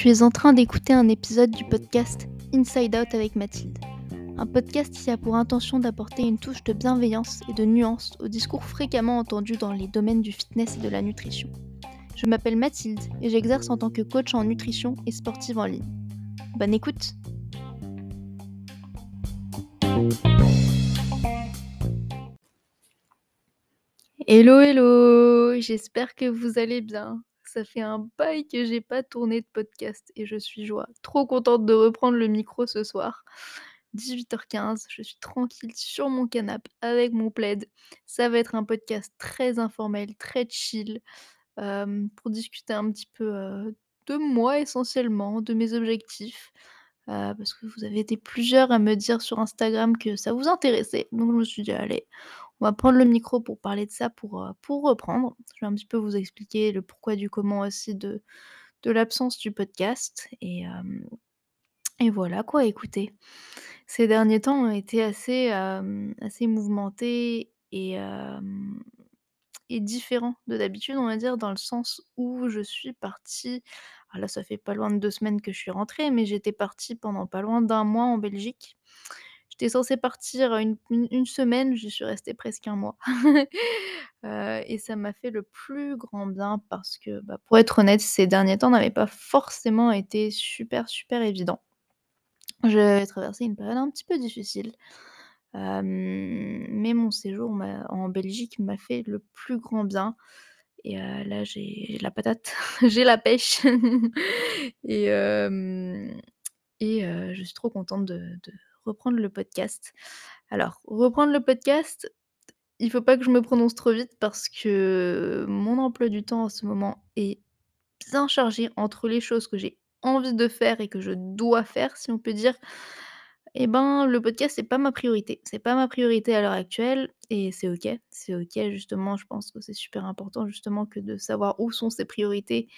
Tu es en train d'écouter un épisode du podcast Inside Out avec Mathilde. Un podcast qui a pour intention d'apporter une touche de bienveillance et de nuance au discours fréquemment entendu dans les domaines du fitness et de la nutrition. Je m'appelle Mathilde et j'exerce en tant que coach en nutrition et sportive en ligne. Bonne écoute Hello hello J'espère que vous allez bien. Ça fait un bail que j'ai pas tourné de podcast et je suis joie. Trop contente de reprendre le micro ce soir. 18h15, je suis tranquille sur mon canapé avec mon plaid. Ça va être un podcast très informel, très chill, euh, pour discuter un petit peu euh, de moi essentiellement, de mes objectifs. euh, parce que vous avez été plusieurs à me dire sur Instagram que ça vous intéressait. Donc je me suis dit, allez, on va prendre le micro pour parler de ça, pour, euh, pour reprendre. Je vais un petit peu vous expliquer le pourquoi du comment aussi de, de l'absence du podcast. Et, euh, et voilà quoi, écoutez. Ces derniers temps ont été assez, euh, assez mouvementés et, et différents de d'habitude, on va dire, dans le sens où je suis partie. Alors là, ça fait pas loin de deux semaines que je suis rentrée, mais j'étais partie pendant pas loin d'un mois en Belgique. J'étais censée partir une, semaine, j'y suis restée presque un mois. Et ça m'a fait le plus grand bien parce que, bah, pour être honnête, ces derniers temps n'avaient pas forcément été super, super évidents. J'ai traversé une période un petit peu difficile. Mais mon séjour en Belgique m'a fait le plus grand bien et là j'ai la patate, j'ai la pêche et je suis trop contente de reprendre le podcast. Alors, reprendre le podcast, il faut pas que je me prononce trop vite parce que mon emploi du temps en ce moment est bien chargé entre les choses que j'ai envie de faire et que je dois faire, si on peut dire. Et ben, le podcast, c'est pas ma priorité. C'est pas ma priorité à l'heure actuelle et c'est OK. C'est OK, justement, je pense que c'est super important, justement, que de savoir où sont ses priorités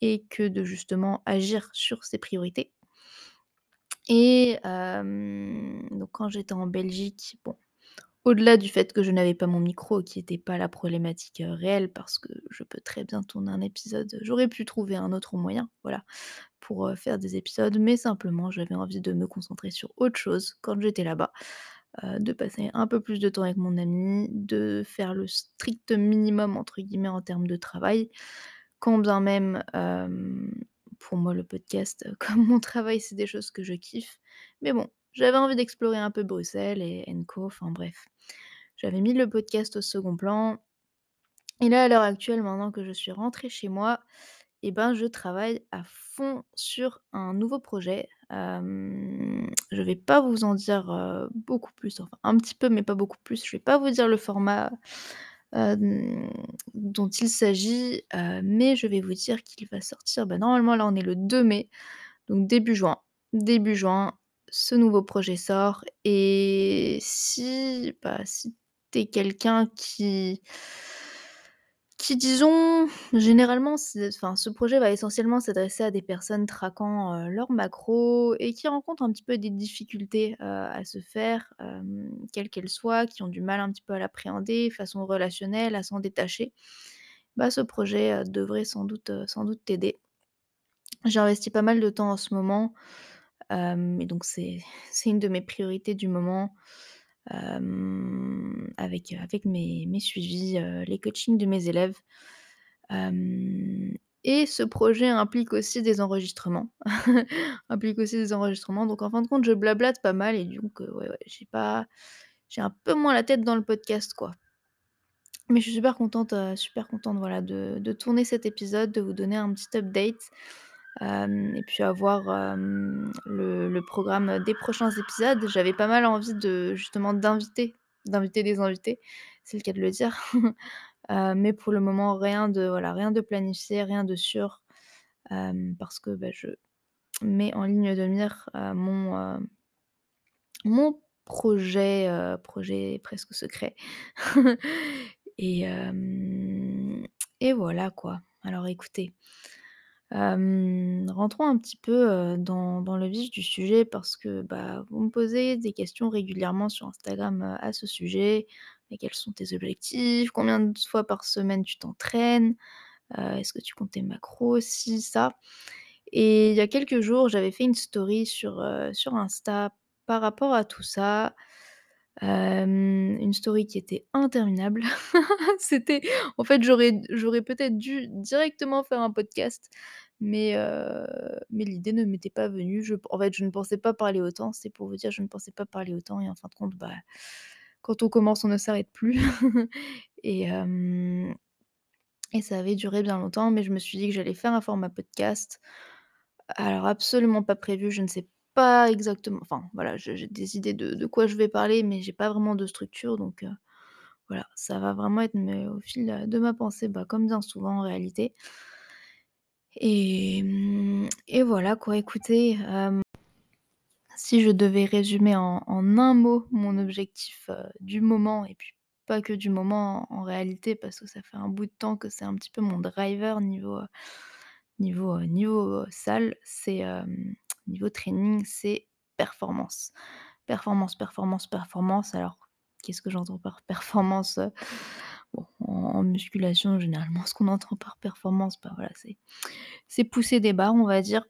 et que de, justement, agir sur ses priorités. Et donc quand j'étais en Belgique, bon, au-delà du fait que je n'avais pas mon micro, qui était pas la problématique, réelle parce que je peux très bien tourner un épisode, j'aurais pu trouver un autre moyen, voilà, pour, faire des épisodes, mais simplement j'avais envie de me concentrer sur autre chose quand j'étais là-bas, de passer un peu plus de temps avec mon ami, de faire le «strict minimum» entre guillemets en termes de travail. Quand bien même, pour moi le podcast, comme mon travail, c'est des choses que je kiffe. Mais bon, j'avais envie d'explorer un peu Bruxelles et and co, enfin bref. J'avais mis le podcast au second plan et là, à l'heure actuelle, maintenant que je suis rentrée chez moi et ben, je travaille à fond sur un nouveau projet. Je vais pas vous en dire, beaucoup plus, enfin un petit peu, mais pas beaucoup plus. Je vais pas vous dire le format, dont il s'agit, heu, mais je vais vous dire qu'il va sortir, bah, normalement là on est le 2 mai, donc début juin. Début juin, ce nouveau projet sort et si, bah, si tu es quelqu'un qui qui disons, généralement enfin ce projet va essentiellement s'adresser à des personnes traquant, heu, leurs macros et qui rencontrent un petit peu des difficultés, heu, à se faire, hem, quelles qu'elles soient, qui ont du mal un petit peu à l'appréhender, façon relationnelle, à s'en détacher. Bah, ce projet, heu, devrait sans doute, sans doute t'aider. J'ai investi pas mal de temps en ce moment, hem et donc c'est c'est une de mes priorités du moment, avec, avec mes suivis, les coachings de mes élèves. Et ce projet implique aussi des enregistrements. Implique aussi des enregistrements, donc en fin de compte, je blablate pas mal et donc ouais, ouais, j'ai pas j'ai un peu moins la tête dans le podcast, quoi. Mais je suis super contente, super contente, voilà, de de tourner cet épisode, de vous donner un petit update, et puis avoir, le programme, des prochains épisodes. J'avais pas mal envie de justement d'inviter d'inviter des invités, c'est le cas de le dire. Mais pour le moment, rien de voilà, rien de planifié, rien de sûr, parce que, bah, je mets en ligne de mire, mon, mon projet, projet presque secret et et voilà quoi. Alors écoutez, rentrons un petit peu, dans le vif du sujet parce que, bah, vous me posez des questions régulièrement sur Instagram, à ce sujet. Et quels sont tes objectifs? Combien de fois par semaine tu t'entraînes? Est-ce que tu comptes tes macros? Ci, ça Et il y a quelques jours, j'avais fait une story sur, sur Insta par rapport à tout ça. Une story qui était interminable. C'était en fait, j'aurais j'aurais peut-être dû directement faire un podcast, mais mais l'idée ne m'était pas venue. En fait, je ne pensais pas parler autant, c'est pour vous dire, je ne pensais pas parler autant et en fin de compte, bah, quand on commence, on ne s'arrête plus et et ça avait duré bien longtemps, mais je me suis dit que j'allais faire un format podcast. Alors absolument pas prévu, je ne sais pas exactement enfin voilà, j'ai des idées de de quoi je vais parler, mais j'ai pas vraiment de structure donc voilà, ça va vraiment être au fil, de ma pensée, bah, comme bien souvent en réalité et mmh et voilà quoi. Écoutez, hem, si je devais résumer en un mot mon objectif, heu, du moment et puis pas que du moment en réalité parce que ça fait un bout de temps que c'est un petit peu mon driver niveau, heu, niveau, niveau, salle, c'est, niveau training, c'est performance. Performance, performance, performance. Alors, qu'est-ce que j'entends par performance? En musculation, généralement, ce qu'on entend par performance, bah, voilà, c'est pousser des barres, on va dire.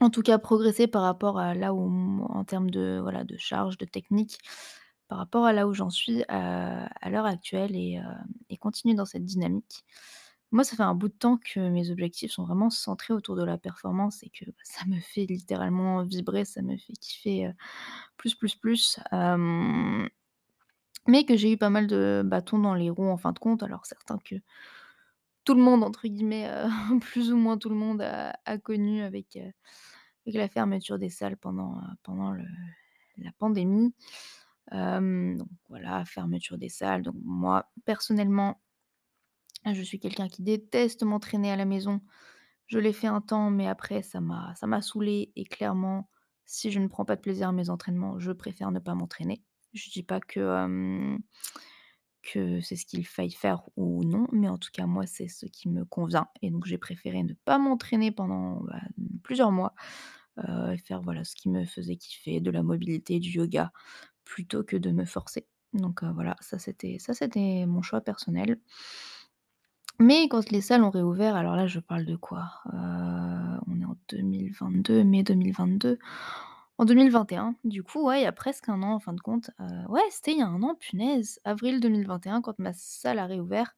En tout cas, progresser par rapport à là où en termes de, voilà, de charge, de technique, par rapport à là où j'en suis, à l'heure actuelle et heu et continuer dans cette dynamique. Moi, ça fait un bout de temps que mes objectifs sont vraiment centrés autour de la performance et que, bah, ça me fait littéralement vibrer, ça me fait kiffer, heu, plus, plus, plus, mais que j'ai eu pas mal de bâtons dans les roues en fin de compte. Alors certains que tout le monde entre guillemets, heu, plus ou moins tout le monde a connu avec, heu, avec la fermeture des salles pendant, le la pandémie. Donc voilà, fermeture des salles. Donc moi, personnellement, je suis quelqu'un qui déteste m'entraîner à la maison. Je l'ai fait un temps, mais après ça m'a saoulée et clairement, si je ne prends pas de plaisir à mes entraînements, je préfère ne pas m'entraîner. Je dis pas que, que c'est ce qu'il faille faire ou non, mais en tout cas moi c'est ce qui me convient et donc j'ai préféré ne pas m'entraîner pendant, bah, plusieurs mois, et faire voilà ce qui me faisait kiffer, de la mobilité, du yoga, plutôt que de me forcer. Donc voilà, ça c'était ça c'était mon choix personnel. Mais quand les salles ont réouvert, alors là, je parle de quoi? On est en 2022, mai 2022. En 2021, du coup, ouais, il y a presque un an en fin de compte, heu, ouais, c'était il y a un an, punaise! Avril 2021 quand ma salle a réouvert,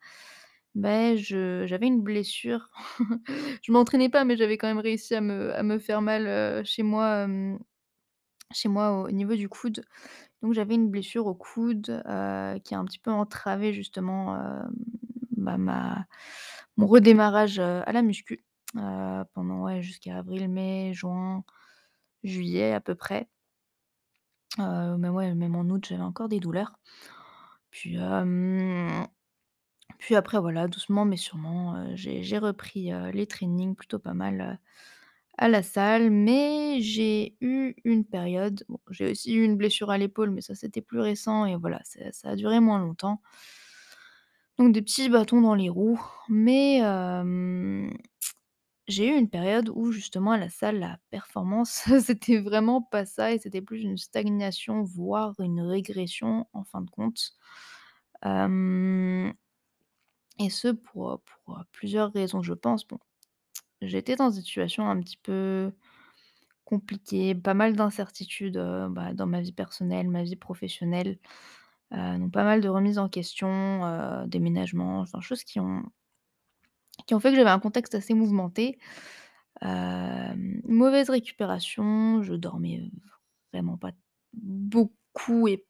je j'avais une blessure. Je m'entraînais pas, mais j'avais quand même réussi à me faire mal, heu, chez moi, chez moi au niveau du coude. Donc j'avais une blessure au coude, heu, qui a un petit peu entravé justement, bah, ma mon redémarrage, à la muscu, pendant, jusqu'à avril, mai, juin, juillet à peu près. Mais même en août, j'avais encore des douleurs. Puis, puis après voilà, doucement mais sûrement, j'ai repris, les trainings plutôt pas mal, à la salle. Mais j'ai eu une période j'ai aussi eu une blessure à l'épaule, mais ça c'était plus récent et voilà, ça ça a duré moins longtemps. Donc des petits bâtons dans les roues, mais j'ai eu une période où justement à la salle, la performance, c'était vraiment pas ça et c'était plus une stagnation, voire une régression en fin de compte. Et ce pour, plusieurs raisons, je pense. Bon, j'étais dans une situation un petit peu compliquée, pas mal d'incertitudes, bah, dans ma vie personnelle, ma vie professionnelle, donc pas mal de remises en question, déménagement, enfin choses qui ont qui ont fait que j'avais un contexte assez mouvementé. Mauvaise récupération, je dormais, vraiment pas beaucoup et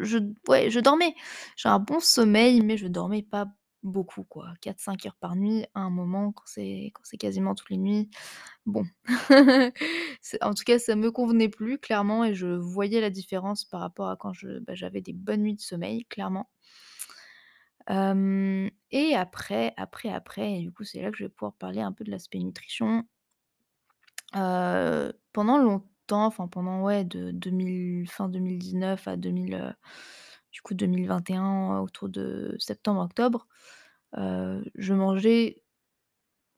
je ouais, je dormais. J'ai un bon sommeil, mais je dormais pas beaucoup quoi, 4-5 heures par nuit à un moment quand c'est quand c'est quasiment toutes les nuits. Bon, en tout cas, ça me convenait plus clairement et je voyais la différence par rapport à quand bah, j'avais des bonnes nuits de sommeil, clairement. Et après, après, après et du coup, c'est là que je vais pouvoir parler un peu de l'aspect nutrition. Pendant longtemps, enfin pendant, ouais, de 2000 fin 2019 à 2000, heu, du coup 2021, autour de septembre-octobre, je mangeais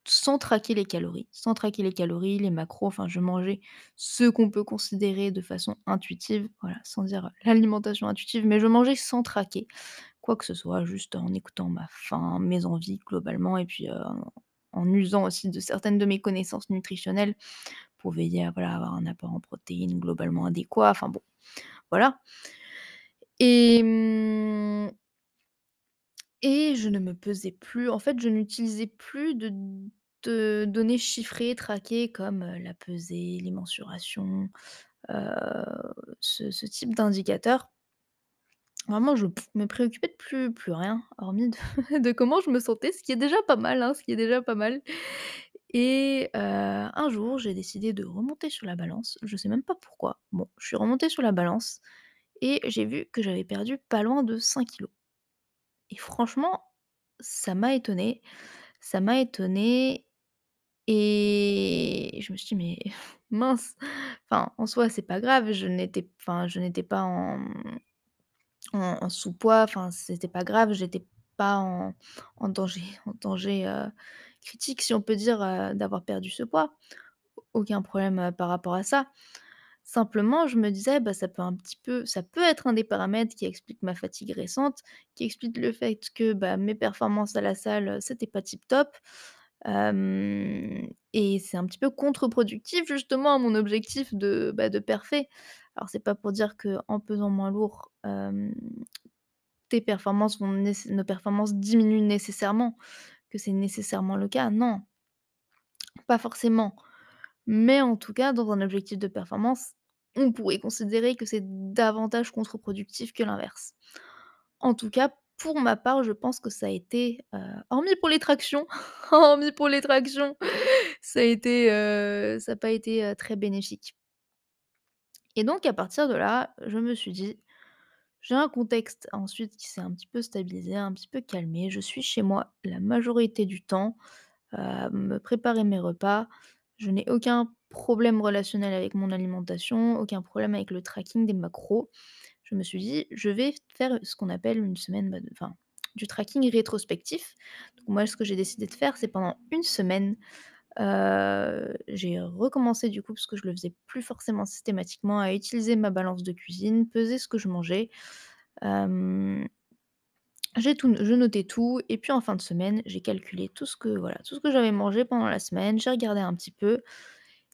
sans traquer les calories, sans traquer les calories, les macros, enfin je mangeais ce qu'on peut considérer de façon intuitive, voilà, sans dire l'alimentation intuitive, mais je mangeais sans traquer quoi que ce soit, juste en écoutant ma faim, mes envies globalement et puis, heu, en usant aussi de certaines de mes connaissances nutritionnelles pour veiller à, avoir un apport en protéines globalement adéquat, enfin bon, voilà. Et mmh et je ne me pesais plus. En fait, je n'utilisais plus de données chiffrées, traquées comme, la pesée, les mensurations, ce type d'indicateurs. Vraiment, je pff, me préoccupais de plus rien, hormis de comment je me sentais, ce qui est déjà pas mal, hein. Et un jour, j'ai décidé de remonter sur la balance, je sais même pas pourquoi. Bon, je suis remontée sur la balance et j'ai vu que j'avais perdu pas loin de 5 kilogrammes. Et franchement, ça m'a étonnée, ça m'a étonnée et je me suis dit: «Mais mince!» enfin, en soi, c'est pas grave, je n'étais pas en, en sous-poids, enfin, c'était pas grave, j'étais pas en danger en danger, heu, critique, si on peut dire, heu, d'avoir perdu ce poids. Aucun problème, heu, par rapport à ça. Simplement, je me disais: «Bah, ça peut un petit peu ça peut être un des paramètres qui explique ma fatigue récente, qui explique le fait que, bah, mes performances à la salle, c'était pas tip top». Et c'est un petit peu contre-productif justement à mon objectif de, bah, de parfait. Alors c'est pas pour dire qu'en pesant moins lourd, tes performances vont nos performances diminuent nécessairement, que c'est nécessairement le cas, non. Pas forcément. Mais en tout cas, dans un objectif de performance, on pourrait considérer que c'est davantage contre-productif que l'inverse. En tout cas, pour ma part, je pense que ça a été, heu, hormis pour les tractions, hormis pour les tractions, ça a été, heu, ça a pas été, heu, très bénéfique. Et donc à partir de là, je me suis dit: «J'ai un contexte ensuite qui s'est un petit peu stabilisé, un petit peu calmé. Je suis chez moi la majorité du temps, me préparer mes repas. Je n'ai aucun problème relationnel avec mon alimentation, aucun problème avec le tracking des macros». Je me suis dit: «Je vais faire ce qu'on appelle une semaine, bah, enfin, du tracking rétrospectif». Moi, ce que j'ai décidé de faire, c'est pendant une semaine, heu, j'ai recommencé du coup, parce que je le faisais plus forcément systématiquement, à utiliser ma balance de cuisine, peser ce que je mangeais. Tout je notais tout et puis en fin de semaine, j'ai calculé tout ce que voilà, tout ce que j'avais mangé pendant la semaine, j'ai regardé un petit peu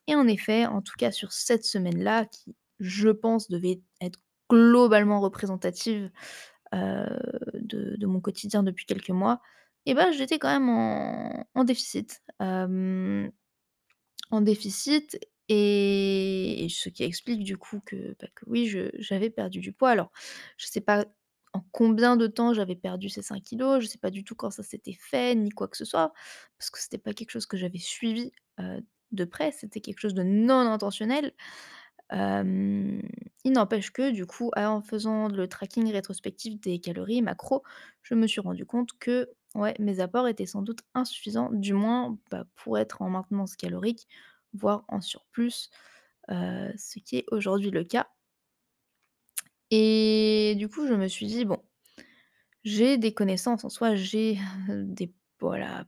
et en effet, en tout cas sur cette semaine-là qui, je pense, devait être globalement représentative, de mon quotidien depuis quelques mois et bah, j'étais quand même en déficit. En déficit et ce qui explique du coup que, bah, oui, j'avais perdu du poids. Alors, je sais pas en combien de temps j'avais perdu ces 5 kilogrammes, je sais pas du tout quand ça s'était fait ni quoi que ce soit, parce que c'était pas quelque chose que j'avais suivi, de près, c'était quelque chose de non intentionnel. Il n'empêche que du coup, en faisant le tracking rétrospectif des calories, macros, je me suis rendu compte que, mes apports étaient sans doute insuffisants, du moins, bah, pour être en maintenance calorique, voire en surplus, ce qui est aujourd'hui le cas. Et du coup, je me suis dit: «Bon, j'ai des connaissances en soi, j'ai des voilà,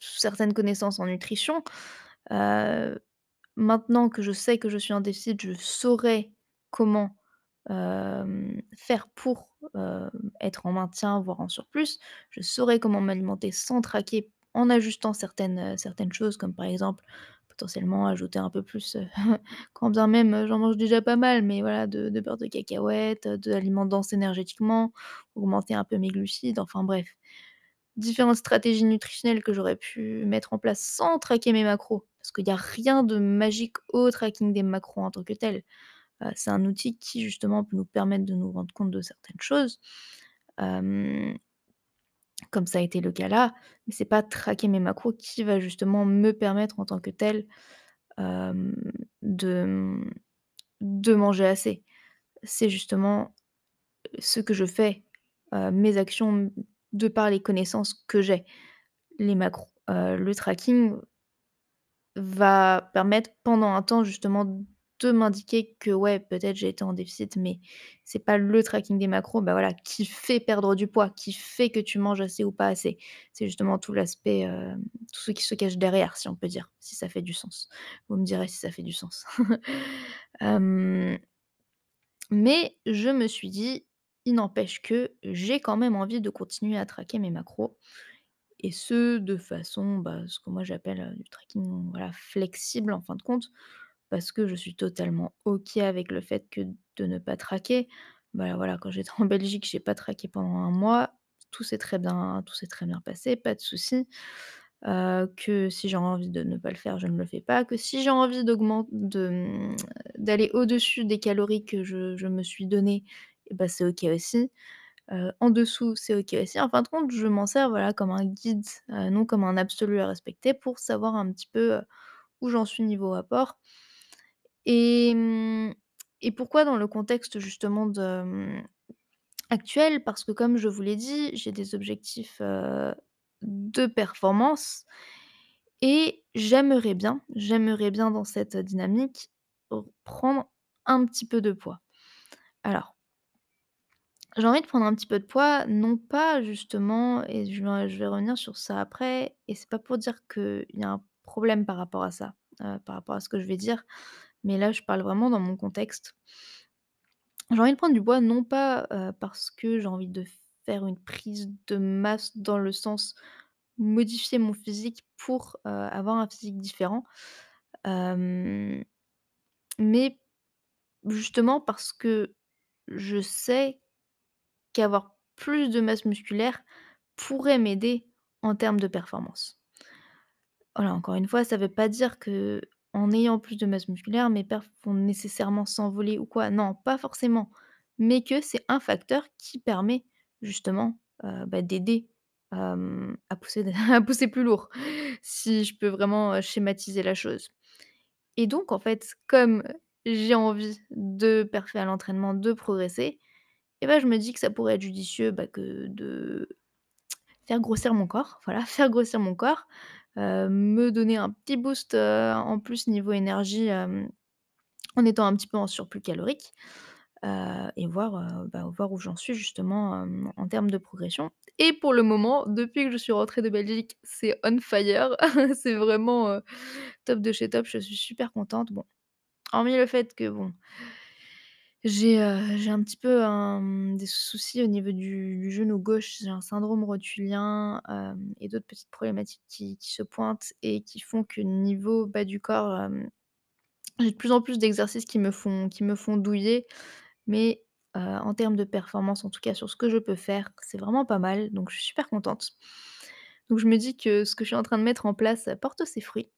certaines connaissances en nutrition, maintenant que je sais que je suis en déficit, je saurais comment, faire pour, être en maintien, voire en surplus. Je saurais comment m'alimenter sans traquer, en ajustant certaines, certaines choses comme par exemple, potentiellement ajouter un peu plus, quand bien même, j'en mange déjà pas mal, mais voilà, de de beurre de cacahuète, d'aliments denses énergétiquement, augmenter un peu mes glucides, enfin bref. Différentes stratégies nutritionnelles que j'aurais pu mettre en place sans traquer mes macros, parce qu'il y a rien de magique au tracking des macros en tant que tel. Heu, c'est un outil qui justement peut nous permettre de nous rendre compte de certaines choses, comme ça a été le cas là, mais c'est pas traquer mes macros qui va justement me permettre en tant que tel, de, manger assez. C'est justement, ce que je fais, heu, mes actions, de par les connaissances que j'ai. Les macros, heu, le tracking va permettre pendant un temps justement de m'indiquer que ouais, peut-être j'ai été en déficit, mais c'est pas le tracking des macros, bah, voilà, qui fait perdre du poids, qui fait que tu manges assez ou pas assez. C'est justement tout l'aspect, hem, tout ce qui se cache derrière, si on peut dire, si ça fait du sens. Vous me direz si ça fait du sens. Hem, mais je me suis dit: «Il n'empêche que j'ai quand même envie de continuer à traquer mes macros» et ce, de façon, bah, ce que moi j'appelle, du tracking, voilà, flexible en fin de compte. Parce que je suis totalement OK avec le fait que de ne pas traquer. Bah, voilà, quand j'étais en Belgique, j'ai pas traqué pendant un mois, tout s'est très bien tout s'est très bien passé, pas de souci. Que si j'ai envie de ne pas le faire, je ne le fais pas, que si j'ai envie mmh, d'aller au-dessus des calories que je me suis données et bah, c'est OK aussi. En dessous, c'est OK aussi. En fin de compte, je m'en sers, voilà, comme un guide, non comme un absolu à respecter pour savoir un petit peu, où j'en suis niveau apport. Et mmh et pourquoi dans le contexte justement mmh, actuel? Parce que comme je vous l'ai dit, j'ai des objectifs, de performance et j'aimerais bien j'aimerais bien dans cette dynamique, prendre un petit peu de poids. Alors j'ai envie de prendre un petit peu de poids, non pas justement et je vais revenir sur ça après et c'est pas pour dire qu'il y a un problème par rapport à ça, heu, par rapport à ce que je vais dire, mais là je parle vraiment dans mon contexte. J'ai envie de prendre du poids non pas, heu, parce que j'ai envie de faire une prise de masse dans le sens modifier mon physique pour, heu, avoir un physique différent, mais justement parce que je sais qu'avoir plus de masse musculaire pourrait m'aider en termes de performance. Voilà, encore une fois, ça veut pas dire qu'en ayant plus de masse musculaire, mes perfs vont nécessairement s'envoler ou quoi. Non, pas forcément, mais que c'est un facteur qui permet justement, heu, bah, d'aider, à pousser à pousser plus lourd, si je peux vraiment, heu, schématiser la chose. Et donc en fait, comme j'ai envie de perfer à l'entraînement, de progresser, et bah, je me dis que ça pourrait être judicieux, bah, que de faire grossir mon corps, voilà, faire grossir mon corps, heu, me donner un petit boost, heu, en plus niveau énergie, en étant un petit peu en surplus calorique, heu et voir, bah, voir où j'en suis justement, en termes de progression. Et pour le moment, depuis que je suis rentrée de Belgique, c'est on fire, c'est vraiment, top de chez top, je suis super contente. Bon, hormis le fait que bon j'ai, un petit peu des soucis au niveau du genou gauche, j'ai un syndrome rotulien, et d'autres petites problématiques qui se pointent et qui font que niveau bas du corps, j'ai de plus en plus d'exercices qui me font qui me font douiller. Mais, en termes de performance, en tout cas sur ce que je peux faire, c'est vraiment pas mal, donc je suis super contente. Donc je me dis que ce que je suis en train de mettre en place, porte ses fruits.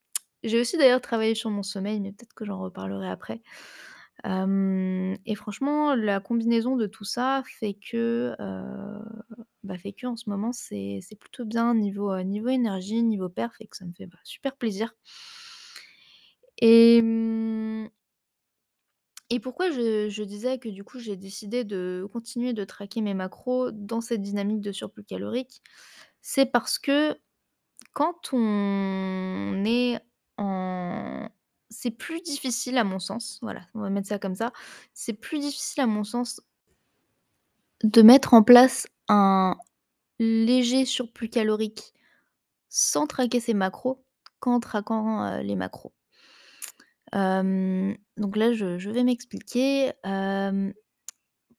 J'ai aussi d'ailleurs travaillé sur mon sommeil, mais peut-être que j'en reparlerai après. Et franchement, la combinaison de tout ça fait que, heu, bah, fait ce moment, c'est plutôt bien niveau, niveau énergie, niveau perf et que ça me fait, bah, super plaisir. Et mmh et pourquoi je disais que du coup, j'ai décidé de continuer de traquer mes macros dans cette dynamique de surplus calorique? C'est parce que quand on est c'est plus difficile à mon sens, voilà, on va mettre ça comme ça. C'est plus difficile à mon sens de mettre en place un léger surplus calorique sans traquer ses macros, qu'en traquant, heu, les macros. Donc là, je vais m'expliquer.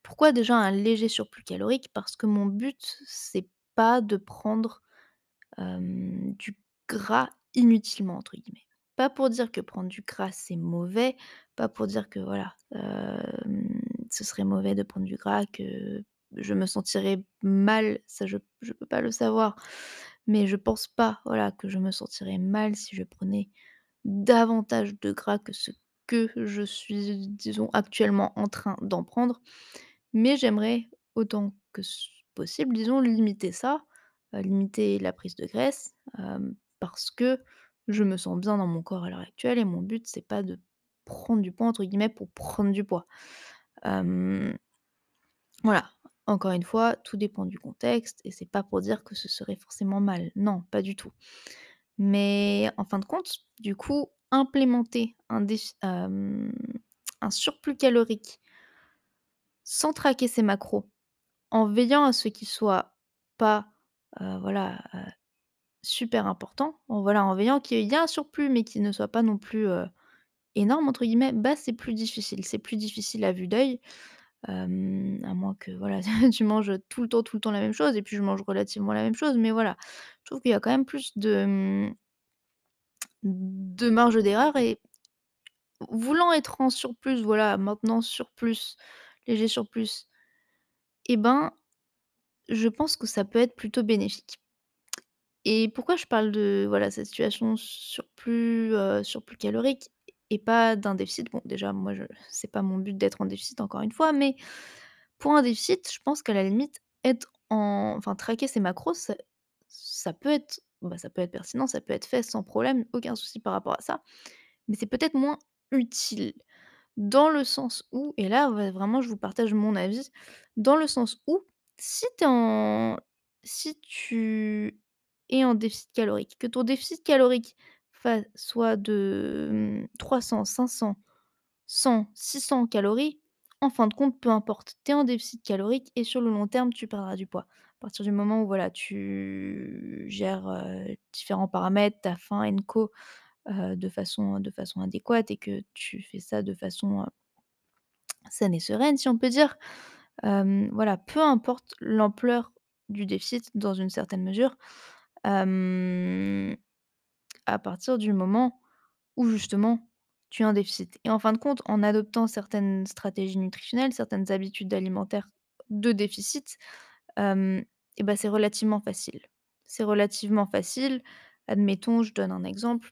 Pourquoi déjà un léger surplus calorique? Parce que mon but, c'est pas de prendre, du «gras inutilement» entre guillemets. Pas pour dire que prendre du gras, c'est mauvais, pas pour dire que voilà, ce serait mauvais de prendre du gras, que je me sentirais mal, ça je je peux pas le savoir. Mais je pense pas, voilà, que je me sentirais mal si je prenais davantage de gras que ce que je suis, disons, actuellement en train d'en prendre. Mais j'aimerais autant que possible, disons, limiter ça, heu, limiter la prise de graisse, parce que je me sens bien dans mon corps à l'heure actuelle et mon but, c'est pas de «prendre du poids» entre guillemets pour prendre du poids. Voilà, encore une fois, tout dépend du contexte et c'est pas pour dire que ce serait forcément mal. Non, pas du tout. Mais en fin de compte, du coup, implémenter un un surplus calorique sans traquer ses macros, en veillant à ce qu'ils soient pas, voilà, super importants, en voilà, en veillant qu'il y ait un surplus, mais qu'il ne soit pas non plus, «énorme» entre guillemets, bah, c'est plus difficile. C'est plus difficile à vue d'œil, à moins que voilà, tu manges tout le temps, tout le temps la même chose et puis je mange relativement la même chose, mais voilà. Je trouve qu'il y a quand même plus de, mmh marge d'erreur et voulant être en surplus, voilà, maintenant surplus, léger surplus et ben, je pense que ça peut être plutôt bénéfique et pourquoi je parle de, voilà, cette situation surplus, surplus calorique et pas d'un déficit? Bon, déjà, moi, je c'est pas mon but d'être en déficit, encore une fois, mais pour un déficit, je pense qu'à la limite, être en enfin, traquer ses macros, ça peut être, bah, ça peut être pertinent, ça peut être fait sans problème, aucun souci par rapport à ça, mais c'est peut-être moins utile. Dans le sens où et là, vraiment, je vous partage mon avis, dans le sens où si en si tu es en déficit calorique, que ton déficit calorique soit de, mmh, 300-500-100-600 calories, en fin de compte, peu importe, tu es en déficit calorique et sur le long terme, tu perdras du poids. À partir du moment où, voilà, tu gères, différents paramètres, ta faim et co, de façon de façon adéquate et que tu fais ça de façon, saine et sereine, si on peut dire. Voilà, peu importe l'ampleur du déficit dans une certaine mesure, à partir du moment où justement tu as un déficit et en fin de compte, en adoptant certaines stratégies nutritionnelles, certaines habitudes alimentaires de déficit, bah, c'est relativement facile. C'est relativement facile. Admettons, je donne un exemple.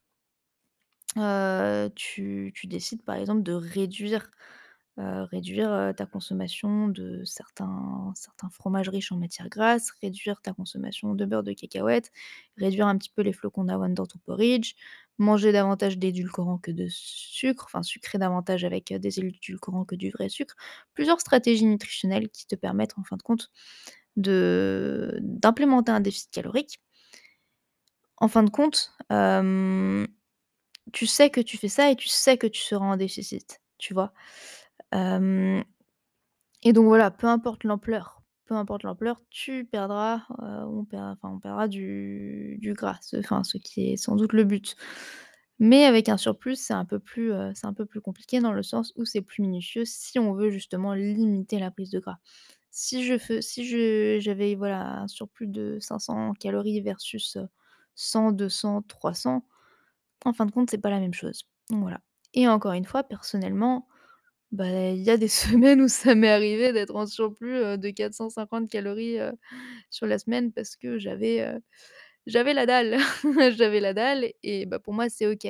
Tu décides par exemple de réduire, heu, réduire, ta consommation de certains certains fromages riches en matières grasses, réduire ta consommation de beurre de cacahuète, réduire un petit peu les flocons d'avoine dans ton porridge, manger davantage d'édulcorants que de sucre, enfin sucrer davantage avec, des édulcorants que du vrai sucre. Plusieurs stratégies nutritionnelles qui te permettent en fin de compte de d'implémenter un déficit calorique. En fin de compte, tu sais que tu fais ça et tu sais que tu seras en déficit, tu vois? Et donc voilà, peu importe l'ampleur, peu importe l'ampleur, tu perdras, on perd enfin on perdra du gras, ce enfin ce qui est sans doute le but. Mais avec un surplus, c'est un peu plus, un peu plus compliqué dans le sens où c'est plus minutieux si on veut justement limiter la prise de gras. Si je si j'avais voilà un surplus de 500 calories versus, heu, 100-200-300 en fin de compte, c'est pas la même chose. Voilà et encore une fois, personnellement, bah, il y a des semaines où ça m'est arrivé d'être en surplus, de 450 calories, sur la semaine parce que j'avais, la dalle. J'avais la dalle et bah, pour moi, c'est OK.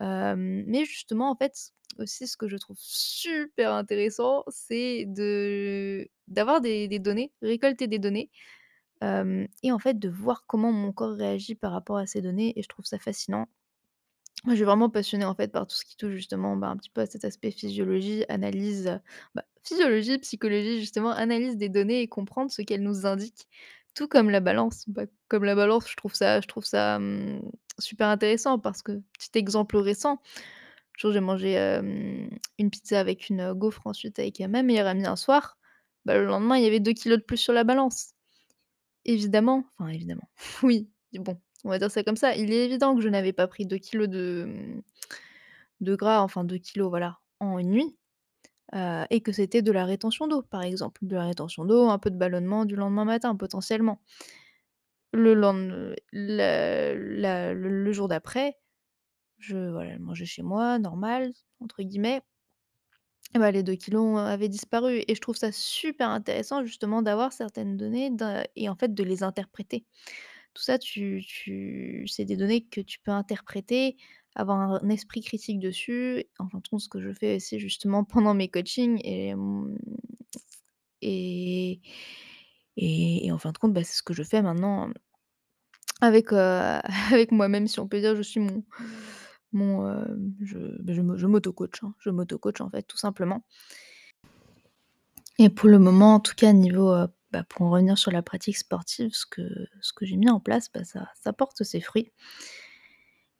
Mais justement, en fait, aussi ce que je trouve super intéressant, c'est de d'avoir des des données, récolter des données, et en fait, de voir comment mon corps réagit par rapport à ces données et je trouve ça fascinant. Moi, je suis vraiment passionnée, en fait, par tout ce qui touche justement, bah, un petit peu à cet aspect physiologie, analyse, bah, physiologie, psychologie, justement, analyse des données et comprendre ce qu'elles nous indiquent. Tout comme la balance. Bah, comme la balance, je trouve ça je trouve ça, mmh, super intéressant parce que petit exemple récent, un jour j'ai mangé, une pizza avec une, gaufre ensuite avec, ma meilleure amie un soir, bah, le lendemain, il y avait 2 kilogrammes de plus sur la balance. Évidemment, enfin évidemment, oui, bon, on va dire ça comme ça. Il est évident que je n'avais pas pris 2 kilogrammes de, mmh, de gras, enfin 2 kilogrammes, voilà, en une nuit, et que c'était de la rétention d'eau, par exemple. De la rétention d'eau, un peu de ballonnement du lendemain matin, potentiellement. Le le jour d'après, je mangeais chez moi, «normal» entre guillemets et bah, les 2 kilogrammes avaient disparu et je trouve ça super intéressant justement d'avoir certaines données et en fait de les interpréter. Tout ça, tu tu c'est des données que tu peux interpréter, avoir un esprit critique dessus. En fin de compte, ce que je fais aussi justement pendant mes coachings et et et en fin de compte, bah, c'est ce que je fais maintenant avec, heu, avec moi-même, si on peut dire. Je suis mon mon, hem, je bah, je m'auto-coach, hein. Je m'auto-coach, en fait, tout simplement. Et pour le moment, en tout cas, niveau, heu, bah, pour en revenir sur la pratique sportive, ce que ce que j'ai mis en place, bah, ça ça porte ses fruits.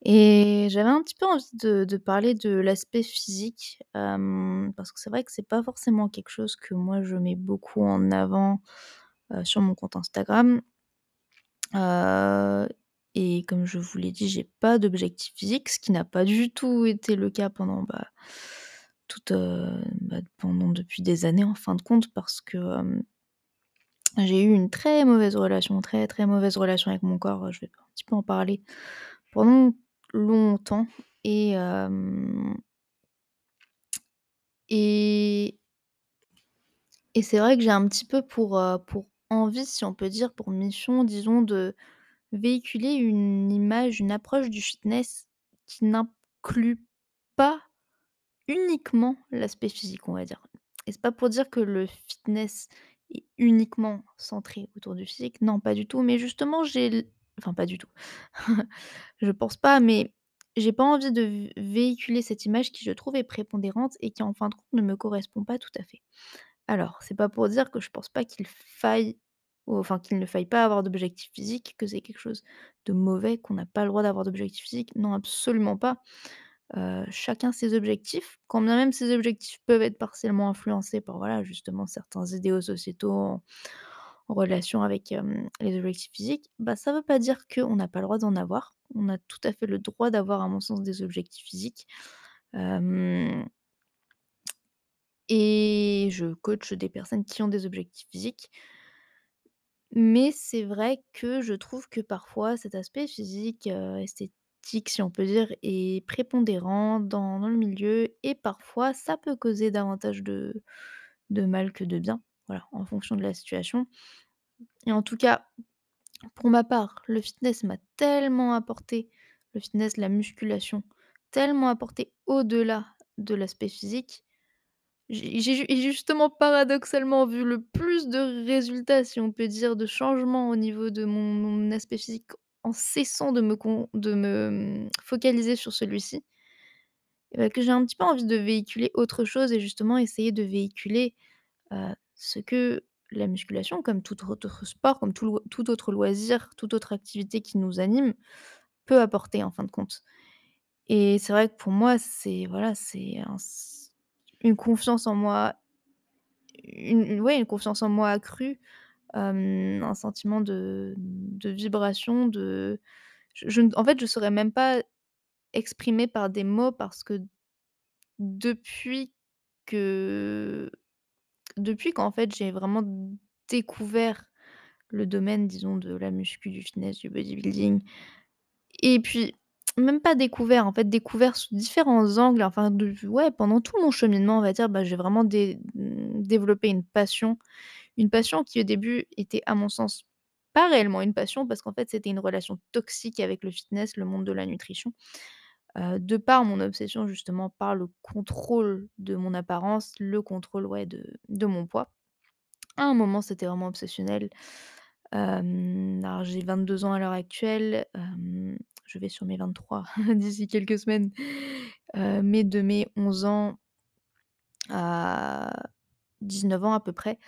Et j'avais un petit peu envie de parler de l'aspect physique, hem, parce que c'est vrai que c'est pas forcément quelque chose que moi je mets beaucoup en avant, heu, sur mon compte Instagram. Heu et comme je vous l'ai dit, j'ai pas d'objectif physique, ce qui n'a pas du tout été le cas pendant, bah, toute, heu, bah, pendant depuis des années en fin de compte parce que, j'ai eu une très mauvaise relation, très, très mauvaise relation avec mon corps, je vais un petit peu en parler, pendant longtemps et et et c'est vrai que j'ai un petit peu pour, heu, pour envie, si on peut dire, pour mission, disons, de véhiculer une image, une approche du fitness qui n'inclut pas uniquement l'aspect physique, on va dire. Et c'est pas pour dire que le fitness uniquement centré autour du physique, non, pas du tout, mais justement, j'ai enfin, pas du tout. Je pense pas, mais j'ai pas envie de véhiculer cette image qui, je trouve, est prépondérante et qui, en fin de compte, ne me correspond pas tout à fait. Alors, c'est pas pour dire que je pense pas qu'il faille enfin, qu'il ne faille pas avoir d'objectif physique, que c'est quelque chose de mauvais, qu'on n'a pas le droit d'avoir d'objectif physique. Non, absolument pas. Heu, chacun ses objectifs, quand bien même ces objectifs peuvent être partiellement influencés par, voilà, justement certains idéaux sociétaux en relation avec, les objectifs physiques, bah, ça veut pas dire qu'on n'a pas le droit d'en avoir. On a tout à fait le droit d'avoir, à mon sens, des objectifs physiques. Et je coach des personnes qui ont des objectifs physiques mais c'est vrai que je trouve que parfois cet aspect physique, heu, si on peut dire, est prépondérant dans le milieu et parfois ça peut causer davantage de mal que de bien, voilà, en fonction de la situation et en tout cas, pour ma part, le fitness m'a tellement apporté, le fitness, la musculation, tellement apporté au-delà de l'aspect physique. J'ai j'ai ju j'ai justement paradoxalement vu le plus de résultats, si on peut dire, de changements au niveau de mon aspect physique en cessant de me de me, focaliser sur celui-ci bah, que j'ai un petit peu envie de véhiculer autre chose et justement essayer de véhiculer, ce que la musculation, comme tout autre sport, comme tout autre loisir, toute autre activité qui nous anime, peut apporter en fin de compte. Et c'est vrai que pour moi, c'est voilà, c'est une confiance en moi, une une confiance en moi accrue, un sentiment de de vibration, de je en fait, je saurais même pas exprimer par des mots parce que depuis que depuis qu'en fait, j'ai vraiment découvert le domaine, disons, de la muscu, du fitness, du bodybuilding et puis même pas découvert, en fait, découvert sous différents angles, enfin ouais, pendant tout mon cheminement, on va dire, bah, j'ai vraiment dé développé une passion. Une passion qui, au début, était, à mon sens, pas réellement une passion parce qu'en fait, c'était une relation toxique avec le fitness, le monde de la nutrition, de par mon obsession, justement, par le contrôle de mon apparence, le contrôle, de mon poids. À un moment, c'était vraiment obsessionnel. Alors j'ai 22 ans à l'heure actuelle, je vais sur mes 23 d'ici quelques semaines, mais de mes 11 ans à 19 ans à peu près,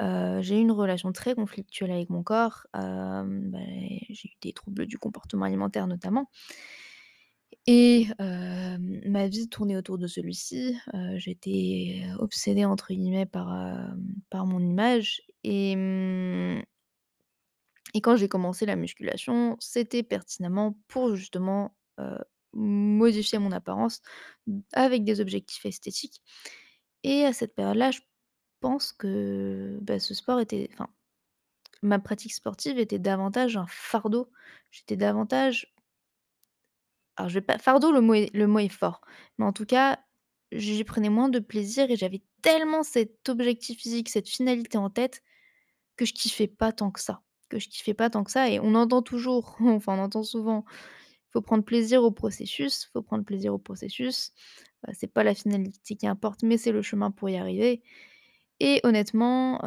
j'ai eu une relation très conflictuelle avec mon corps, beh, j'ai eu des troubles du comportement alimentaire notamment et ma vie tournait autour de celui-ci, j'étais «obsédée» entre guillemets par, par mon image et mmh et quand j'ai commencé la musculation, c'était pertinemment pour justement, modifier mon apparence avec des objectifs esthétiques et à cette période-là, je pense que, bah, ce sport était enfin, ma pratique sportive était davantage un fardeau. J'étais davantage alors je vais pas fardeau, le mot est le mot est fort, mais en tout cas, j'y prenais moins de plaisir et j'avais tellement cet objectif physique, cette finalité en tête, que je kiffais pas tant que ça, que je kiffais pas tant que ça et on entend toujours, enfin on entend souvent: «Faut prendre plaisir au processus, faut prendre plaisir au processus». Bah, c'est pas la finalité qui importe, mais c'est le chemin pour y arriver et honnêtement,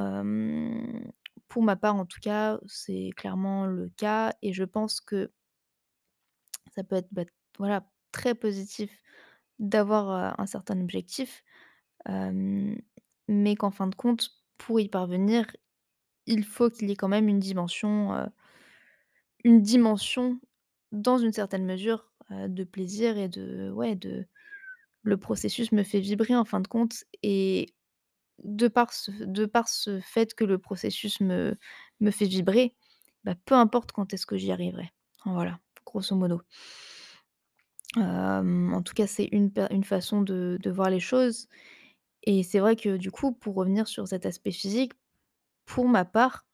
pour ma part en tout cas, c'est clairement le cas et je pense que ça peut être, bah, voilà, très positif d'avoir, un certain objectif, mais qu'en fin de compte, pour y parvenir, il faut qu'il y ait quand même une dimension, une dimension, dans une certaine mesure, de plaisir et de ouais, de le processus me fait vibrer en fin de compte et de par ce de par ce fait que le processus me me fait vibrer, bah, peu importe quand est-ce que j'y arriverai. Voilà, grosso modo. En tout cas, c'est une une façon de de voir les choses et c'est vrai que du coup, pour revenir sur cet aspect physique, pour ma part,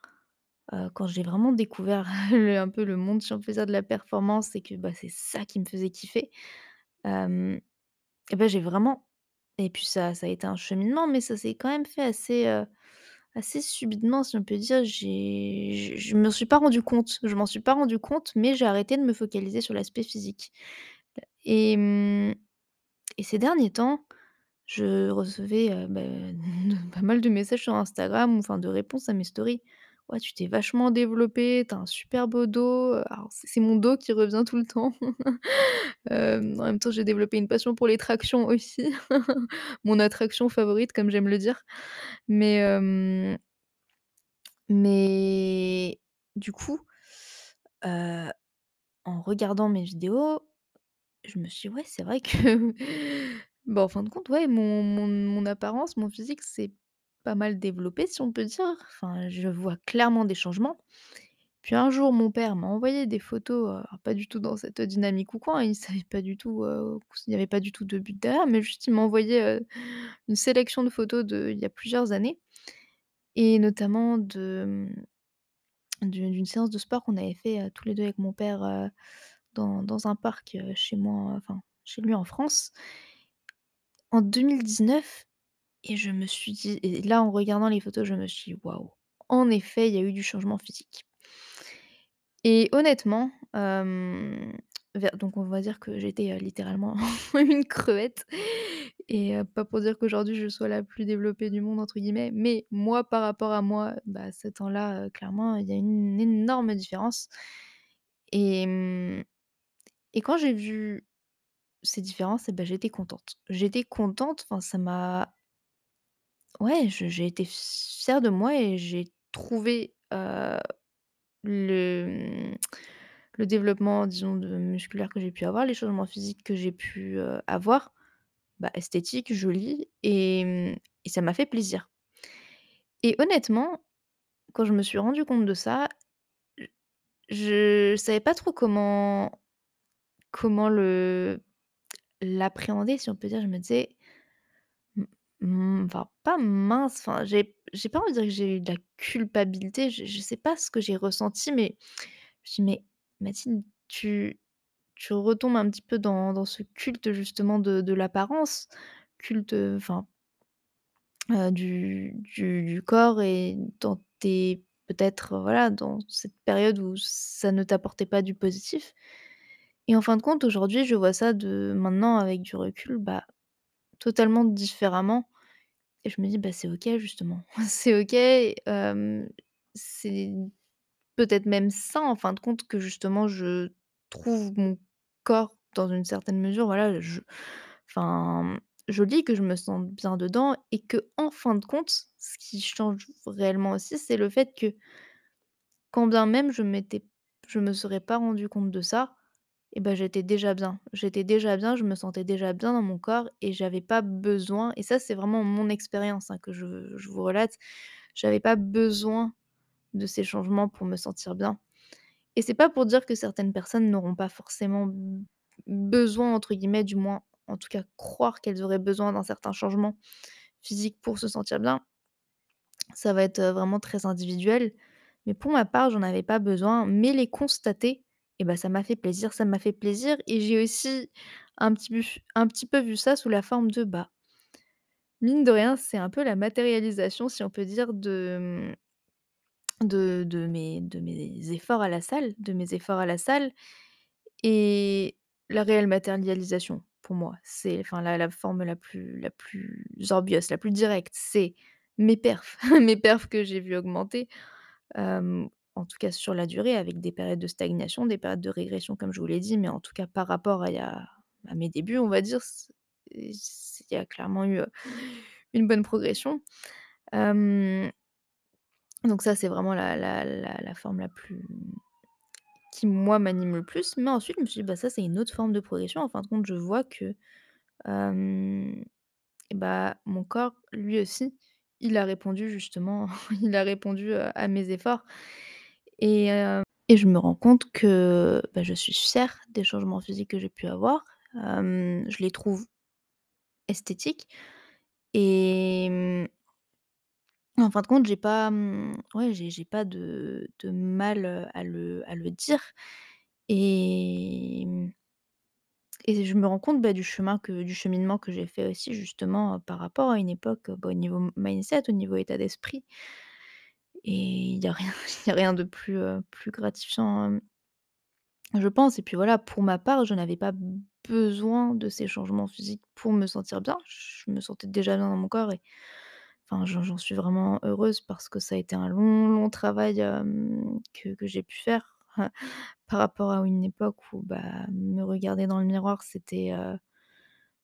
quand j'ai vraiment découvert un peu le monde, si de la performance et que, bah, c'est ça qui me faisait kiffer, et bah, j'ai vraiment et puis ça ça a été un cheminement, mais ça s'est quand même fait assez, assez subitement, si on peut dire. J'ai je je me suis pas rendu compte, je m'en suis pas rendu compte, mais j'ai arrêté de me focaliser sur l'aspect physique et mmh et ces derniers temps, je recevais, bah, pas mal de messages sur Instagram, enfin de réponses à mes stories. «Ouais, tu t'es vachement développé, tu as un super beau dos», c'est c'est mon dos qui revient tout le temps. En même temps, j'ai développé une passion pour les tractions aussi, mon attraction favorite comme j'aime le dire. Mais du coup, en regardant mes vidéos, je me suis dit: «Ouais, c'est vrai que, bah, en fin de compte, ouais, mon mon apparence, mon physique s'est pas mal développé, si on peut dire». Enfin, je vois clairement des changements. Puis un jour, mon père m'a envoyé des photos, pas du tout dans cette dynamique ou quoi, hein, il savait pas du tout, heu, il y avait pas du tout de but derrière, mais juste il m'a envoyé, une sélection de photos d'il y a plusieurs années et notamment de, mmh, d'une séance de sport qu'on avait fait, tous les 2 avec mon père, dans dans un parc, chez moi, enfin, chez lui en France en 2019 et je me suis dit et là, en regardant les photos, je me suis dit: «Waouh, en effet, il y a eu du changement physique». Et honnêtement, donc on va dire que j'étais, littéralement une crevette et pas pour dire qu'aujourd'hui je sois «la plus développée du monde» entre guillemets, mais moi, par rapport à moi, bah, à ce temps-là, clairement, il y a une énorme différence et mmh et quand j'ai vu ces différences bah, j'étais contente. J'étais contente, ça m'a ouais, j'ai été fière de moi et j'ai trouvé, le, le développement disons musculaire que j'ai pu avoir, les changements physiques que j'ai pu, avoir, bah, esthétiques, jolis et mmh et ça m'a fait plaisir. Et honnêtement, quand je me suis rendue compte de ça, je savais pas trop comment comment l'appréhender si on peut dire. Je me disais: «M mmh, enfin pas mince», enfin j'ai j'ai pas envie de dire que j'ai eu de la culpabilité, je je sais pas ce que j'ai ressenti, mais je me suis dit: «Mais Mathilde, tu tu retombes un petit peu dans dans ce culte justement de de l'apparence, culte, enfin, heu, du du du corps et dans tes peut-être, voilà, dans cette période où ça ne t'apportait pas du positif» et en fin de compte, aujourd'hui, je vois ça de maintenant avec du recul, bah, totalement différemment et je me dis: «Bah, c'est OK justement, c'est OK», c'est peut-être même sain en fin de compte que justement je trouve mon corps dans une certaine mesure, voilà, je enfin, joli, que je me sente bien dedans et qu'en fin de compte, ce qui change réellement aussi, c'est le fait que quand bien même je m'étais je me serais pas rendu compte de ça bah, j'étais déjà bien. J'étais déjà bien, je me sentais déjà bien dans mon corps et j'avais pas besoin et ça, c'est vraiment mon expérience, hein, que je je vous relate. J'avais pas besoin de ces changements pour me sentir bien et c'est pas pour dire que certaines personnes n'auront pas forcément «besoin» entre guillemets, du moins, en tout cas croire qu'elles auraient besoin d'un certain changement physique pour se sentir bien. Ça va être, vraiment très individuel, mais pour ma part, j'en avais pas besoin, mais les constater et bah, ça m'a fait plaisir, ça m'a fait plaisir et j'ai aussi un petit bu un petit peu vu ça sous la forme de, bah, mine de rien, c'est un peu la matérialisation, si on peut dire, de, mmh, de de mes de mes efforts à la salle de mes efforts à la salle et la réelle matérialisation pour moi, c'est enfin la la forme la plus la plus la plus directe, c'est mes perfs, mes perfs que j'ai vu augmenter, en tout cas sur la durée avec des périodes de stagnation, des périodes de régression comme je vous l'ai dit, mais en tout cas par rapport à mes débuts, on va dire, il y a clairement eu, une bonne progression. Donc ça, c'est vraiment la forme la plus qui moi m'anime le plus, mais ensuite je me suis dit: «Bah, ça, c'est une autre forme de progression». En fin de compte, je vois que, et bah, mon corps, lui aussi, il a répondu justement, il a répondu, à mes efforts et heu et je me rends compte que, bah, je suis fière des changements physiques que j'ai pu avoir, je les trouve esthétiques et mmh en fin de compte, j'ai pas, mmh, ouais, j'ai pas de mal, à le à le dire et mmh et je me rends compte, bah, du chemin que du cheminement que j'ai fait aussi justement, par rapport à une époque, bah, au niveau mindset, au niveau état d'esprit et il y a rien a rien de plus, heu, plus gratifiant, je pense et puis voilà, pour ma part, je n'avais pas besoin de ces changements physiques pour me sentir bien. Je me sentais déjà bien dans mon corps et enfin, j'en suis vraiment heureuse parce que ça a été un long, long travail, que que j'ai pu faire par rapport à une époque où, bah, me regarder dans le miroir, c'était,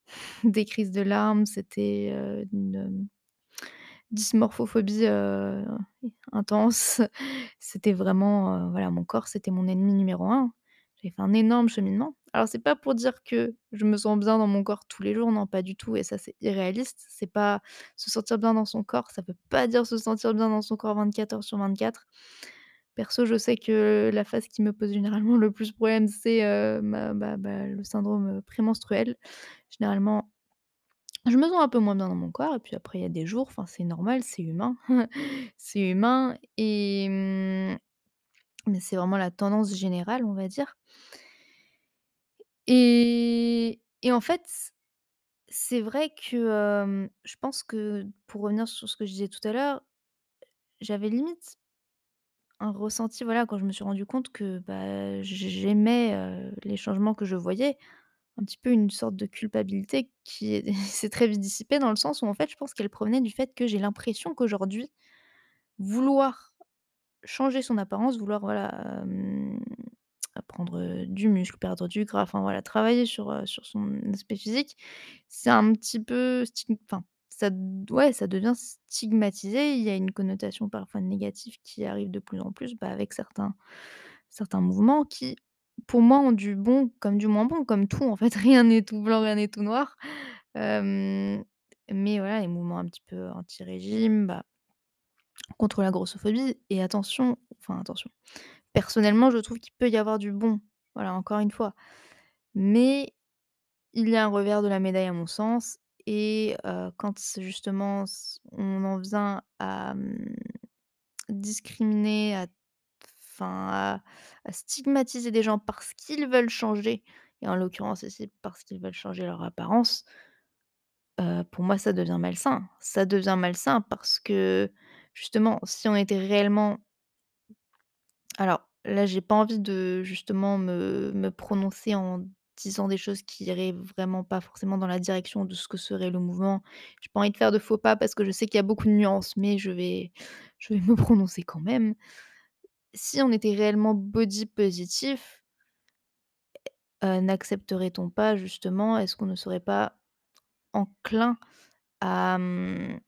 des crises de larmes, c'était, une, dysmorphophobie, heu, intense. C'était vraiment, heu, voilà, mon corps, c'était mon ennemi numéro un. J'ai fait un énorme cheminement. Alors c'est pas pour dire que je me sens bien dans mon corps tous les jours, non, pas du tout et ça, c'est irréaliste. C'est pas se sentir bien dans son corps, ça veut pas dire se sentir bien dans son corps 24 heures sur 24. Perso, je sais que la phase qui me pose généralement le plus problème, c'est, ma bah bah, le syndrome, prémenstruel. Généralement, je me sens un peu moins bien dans mon corps et puis après il y a des jours, enfin c'est normal, c'est humain. C'est humain et mmh, mais c'est vraiment la tendance générale, on va dire et et en fait, c'est vrai que, je pense que pour revenir sur ce que je disais tout à l'heure, j'avais limite un ressenti, voilà, quand je me suis rendu compte que, bah, j'aimais, les changements que je voyais, un petit peu une sorte de culpabilité qui est s'est très vite dissipée dans le sens où, en fait, je pense qu'elle provenait du fait que j'ai l'impression qu'aujourd'hui, vouloir changer son apparence, vouloir, voilà, prendre, du muscle, perdre du gras, enfin, voilà, travailler sur, sur son aspect physique, c'est un petit peu enfin, ça ouais, ça devient stigmatisé. Il y a une connotation parfois négative qui arrive de plus en plus, bah, avec certains certains mouvements qui, pour moi, ont du bon comme du moins bon, comme tout, en fait, rien n'est tout blanc, rien n'est tout noir. Mais voilà, les mouvements un petit peu anti-régime, bah, contre la grossophobie. Et attention, enfin attention, personnellement, je trouve qu'il peut y avoir du bon, voilà, encore une fois, mais il y a un revers de la médaille à mon sens. Et quand justement on en vient à, mmh, discriminer, à enfin, à stigmatiser des gens parce qu'ils veulent changer et en l'occurrence ici parce qu'ils veulent changer leur apparence, heu, pour moi ça devient malsain. Ça devient malsain parce que justement, si on était réellement alors là, j'ai pas envie de justement me me prononcer en disant des choses qui iraient vraiment pas forcément dans la direction de ce que serait le mouvement. J'ai pas envie de faire de faux pas parce que je sais qu'il y a beaucoup de nuances, mais je vais je vais me prononcer quand même. Si on était réellement body positif, heu, n'accepterait-on pas justement est-ce qu'on ne serait pas enclin à, mmh,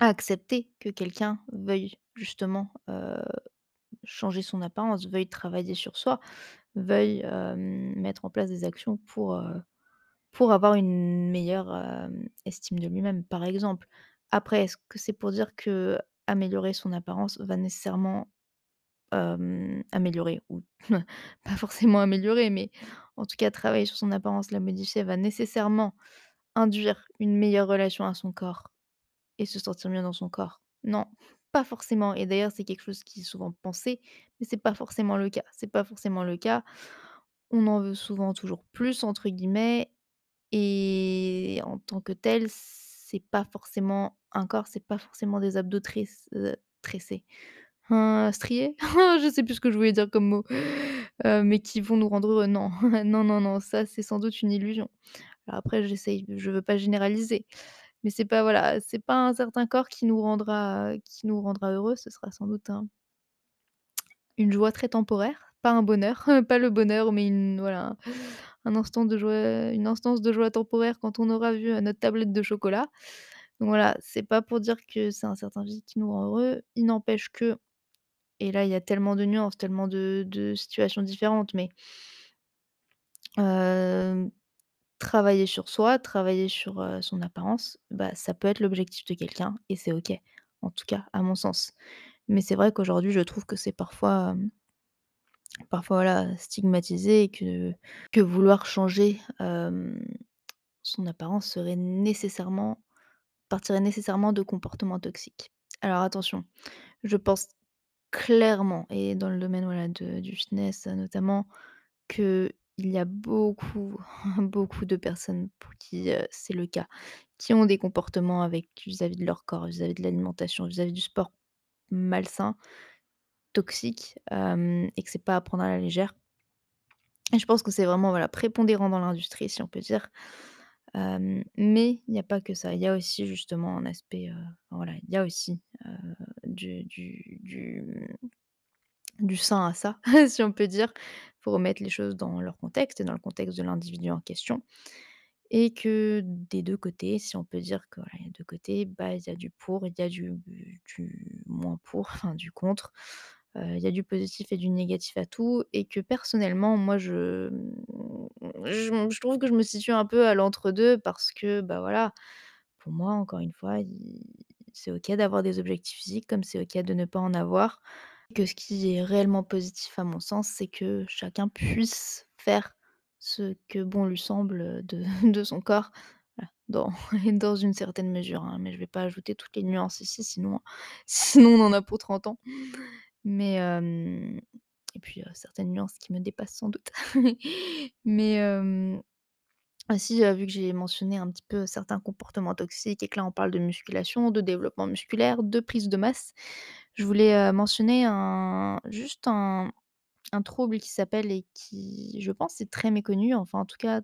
accepter que quelqu'un veuille justement, heu, changer son apparence, veuille travailler sur soi, veuille, hem, mettre en place des actions pour, pour avoir une meilleure, estime de lui-même, par exemple? Après, est-ce que c'est pour dire qu'améliorer son apparence va nécessairement, améliorer ou pas forcément améliorer, mais en tout cas travailler sur son apparence, la modifier, va nécessairement induire une meilleure relation à son corps et se sentir mieux dans son corps? Non, pas forcément et d'ailleurs, c'est quelque chose qui est souvent pensé, mais c'est pas forcément le cas. C'est pas forcément le cas. On en veut souvent «toujours plus» entre guillemets et en tant que tel, c'est pas forcément un corps, c'est pas forcément des abdos heu, tressés, hein, striés? Je sais plus ce que je voulais dire comme mot, heu, mais qui vont nous rendre heureux. Non, non, non, ça, c'est sans doute une illusion. Après, j'essaye je veux pas généraliser, mais c'est pas voilà, c'est pas un certain corps qui nous rendra qui nous rendra heureux, ce sera sans doute un une joie très temporaire, pas un bonheur, pas le bonheur, mais une voilà, un une instance de joie temporaire quand on aura vu, notre tablette de chocolat. Donc voilà, c'est pas pour dire que c'est un certain physique qui nous rend heureux. Il n'empêche que et là, il y a tellement de nuances, tellement de situations différentes, mais travailler sur soi, travailler sur, son apparence, bah, ça peut être l'objectif de quelqu'un et c'est OK, en tout cas à mon sens. Mais c'est vrai qu'aujourd'hui, je trouve que c'est parfois, parfois, voilà, stigmatisé et que que vouloir changer, son apparence serait nécessairement partirait nécessairement de comportements toxiques. Alors attention, je pense clairement et dans le domaine, voilà, de du fitness, heu, notamment, qu'il y a beaucoup, beaucoup de personnes pour qui, heu, c'est le cas, qui ont des comportements vis-à-vis de leur corps, vis-à-vis de l'alimentation, vis-à-vis du sport malsain, toxique, et que c'est pas à prendre à la légère. Et je pense que c'est vraiment, voilà, prépondérant dans l'industrie, si on peut dire. Mais il y a pas que ça. Il y a aussi justement un aspect, voilà, il y a aussi, du du du, du sain à ça, si on peut dire. Faut remettre les choses dans leur contexte et dans le contexte de l'individu en question et que des 2 côtés, si on peut dire que, voilà, il y a 2 côtés, bah, il y a du pour, il y a du moins pour, enfin du contre. Heu, il y a du positif et du négatif à tout et que personnellement, moi, je, trouve que je me situe un peu à l'entre-deux parce que, bah, voilà, pour moi, encore une fois, c'est OK d'avoir des objectifs physiques comme c'est OK de ne pas en avoir. Que ce qui est réellement positif à mon sens, c'est que chacun puisse faire ce que bon lui semble, de son corps, dans dans une certaine mesure, hein, mais je vais pas ajouter toutes les nuances ici, sinon sinon on en a pour 30 ans. Mais hem et puis, heu, certaines nuances qui me dépassent sans doute. Mais aussi, vu que j'ai mentionné un petit peu certains comportements toxiques et que là on parle de musculation, de développement musculaire, de prise de masse, je voulais, mentionner un juste un un trouble qui s'appelle et qui, je pense, est très méconnu, enfin en tout cas